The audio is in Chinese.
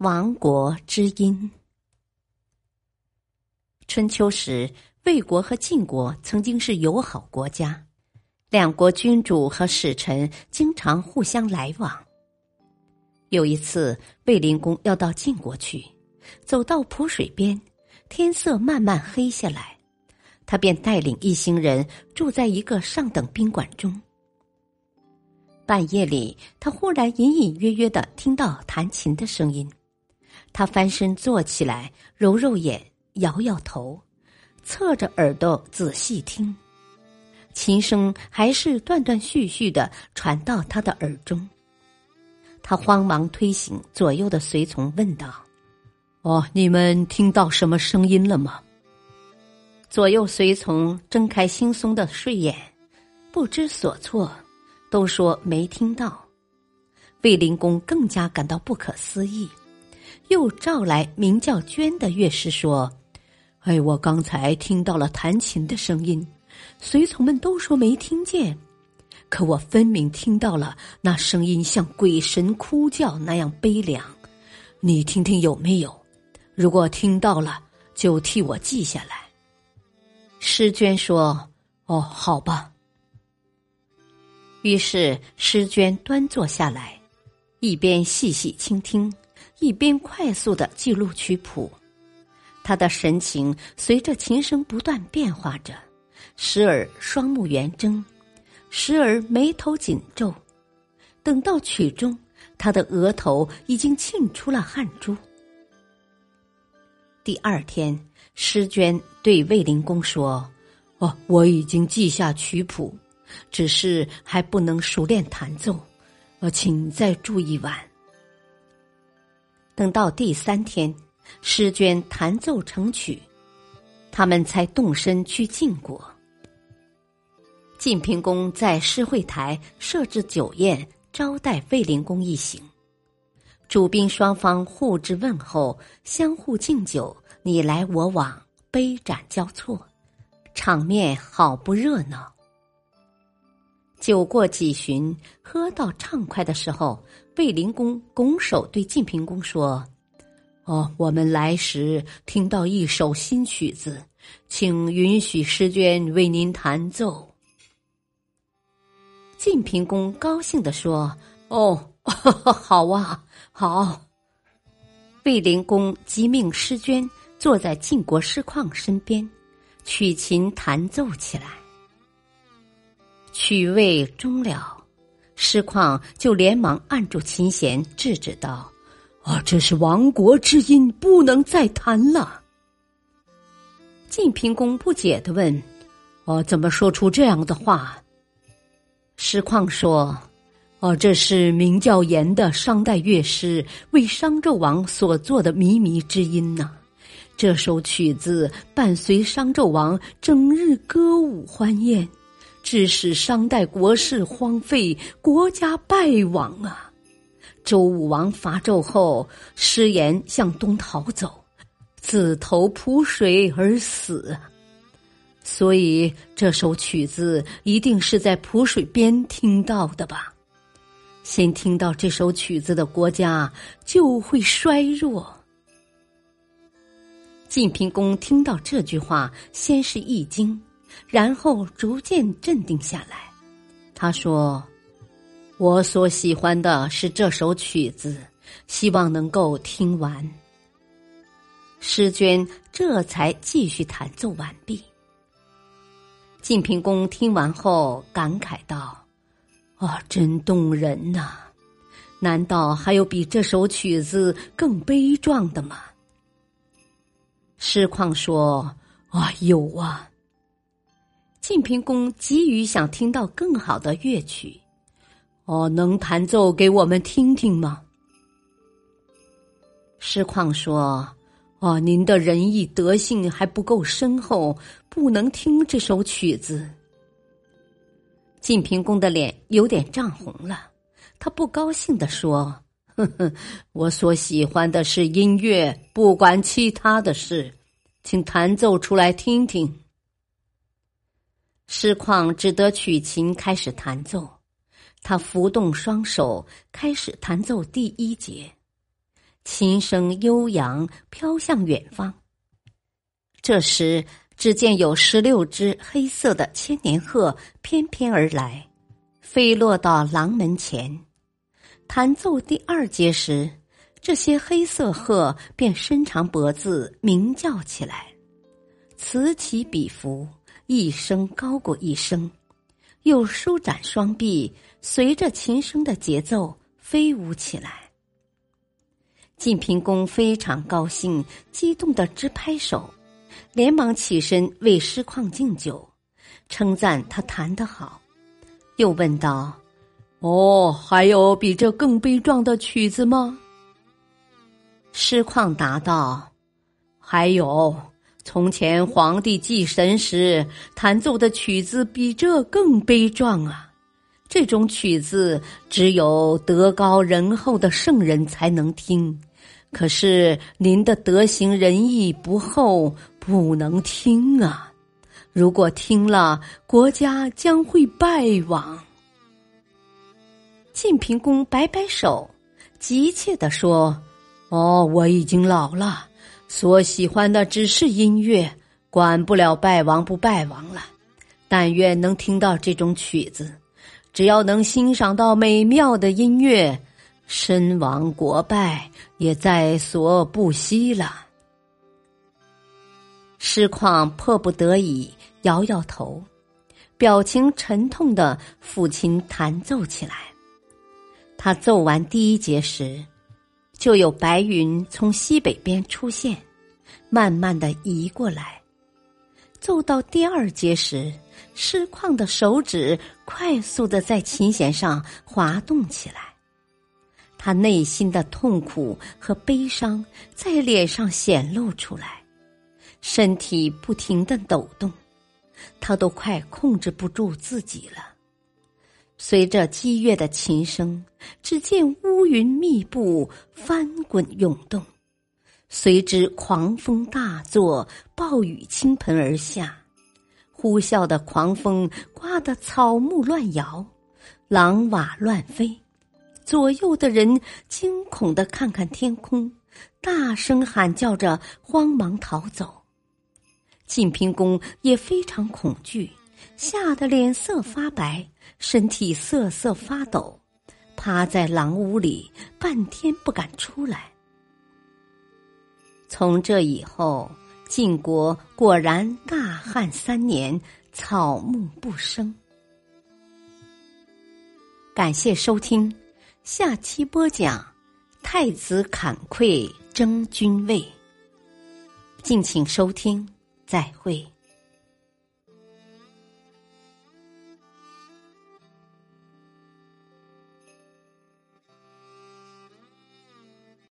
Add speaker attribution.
Speaker 1: 亡国之音。春秋时，魏国和晋国曾经是友好国家，两国君主和使臣经常互相来往。有一次，卫灵公要到晋国去，走到濮水边，天色慢慢黑下来，他便带领一行人住在一个上等宾馆中。半夜里，他忽然隐隐约约的听到弹琴的声音。他翻身坐起来，揉揉眼，摇摇头，侧着耳朵仔细听，琴声还是断断续续的传到他的耳中。他慌忙推醒左右的随从，问道：“哦，你们听到什么声音了吗？”左右随从睁开惺忪的睡眼，不知所措，都说没听到。卫灵公更加感到不可思议。又召来名叫娟的乐师说：“哎，我刚才听到了弹琴的声音，随从们都说没听见，可我分明听到了那声音像鬼神哭叫那样悲凉。你听听有没有？如果听到了，就替我记下来。”诗娟说：“哦，好吧。”于是诗娟端坐下来，一边细细倾听。一边快速的记录曲谱，他的神情随着琴声不断变化着，时而双目圆睁，时而眉头紧皱。等到曲终，他的额头已经沁出了汗珠。第二天，诗娟对卫灵公说：“哦，我已经记下曲谱，只是还不能熟练弹奏，呃，请再住一晚。”等到第三天，诗娟弹奏成曲，他们才动身去晋国。晋平公在诗会台设置酒宴招待卫灵公一行，主宾双方互致问候，相互敬酒，你来我往，杯盏交错，场面好不热闹。酒过几巡，喝到畅快的时候。卫灵公拱手对晋平公说：“哦，我们来时听到一首新曲子，请允许诗娟为您弹奏。”晋平公高兴地说：“哦，好啊，好。”卫灵公即命诗娟坐在晋国师旷身边，取琴弹奏起来。曲未终了。师旷就连忙按住琴弦，制止道：“啊，这是亡国之音，不能再弹了。”晋平公不解的问：“我怎么说出这样的话？”师旷说：“哦，这是名叫严的商代乐师为商纣王所作的靡靡之音呐。这首曲子伴随商纣王整日歌舞欢宴。”致使商代国事荒废，国家败亡啊！周武王伐纣后，失言向东逃走，自投濮水而死。所以这首曲子一定是在濮水边听到的吧？先听到这首曲子的国家就会衰弱。晋平公听到这句话，先是一惊。然后逐渐镇定下来，他说：“我所喜欢的是这首曲子，希望能够听完。”诗娟这才继续弹奏完毕。晋平公听完后感慨道：“啊，真动人呐！难道还有比这首曲子更悲壮的吗？”诗旷说：“啊，有啊。”晋平公急于想听到更好的乐曲，哦，能弹奏给我们听听吗？师旷说：“哦，您的仁义德性还不够深厚，不能听这首曲子。”晋平公的脸有点涨红了，他不高兴地说：“哼哼，我所喜欢的是音乐，不管其他的事，请弹奏出来听听。”师旷只得取琴开始弹奏，他扶动双手开始弹奏第一节，琴声悠扬飘向远方。这时。只见有十六只黑色的千年鹤翩翩而来，飞落到廊门前。弹奏第二节时，这些黑色鹤便伸长脖子鸣叫起来，此起彼伏，一声高过一声，又舒展双臂，随着琴声的节奏飞舞起来。晋平公非常高兴，激动的直拍手。连忙起身为师旷敬酒，称赞他弹得好，又问道：“哦，还有比这更悲壮的曲子吗？”师旷答道：“还有，从前皇帝祭神时弹奏的曲子比这更悲壮啊！这种曲子只有德高仁厚的圣人才能听。”可是您的德行仁义不厚，不能听啊！如果听了，国家将会败亡。晋平公摆摆手，急切地说：“哦，我已经老了，所喜欢的只是音乐，管不了败亡不败亡了。但愿能听到这种曲子，只要能欣赏到美妙的音乐。”身亡国败也在所不惜了。师旷迫不得已摇摇头，表情沉痛的抚琴弹奏起来。他奏完第一节时，就有白云从西北边出现，慢慢的移过来。奏到第二节时，师旷的手指快速的在琴弦上滑动起来。他内心的痛苦和悲伤在脸上显露出来，身体不停的抖动，他都快控制不住自己了。随着激越的琴声，只见乌云密布，翻滚涌动，随之狂风大作，暴雨倾盆而下，呼啸的狂风刮得草木乱摇，狼瓦乱飞。左右的人惊恐的看看天空，大声喊叫着，慌忙逃走。晋平公也非常恐惧，吓得脸色发白，身体瑟瑟发抖，趴在狼屋里半天不敢出来。从这以后，晋国果然大旱三年，草木不生。感谢收听。下期播讲：太子坎溃争君位。敬请收听，再会。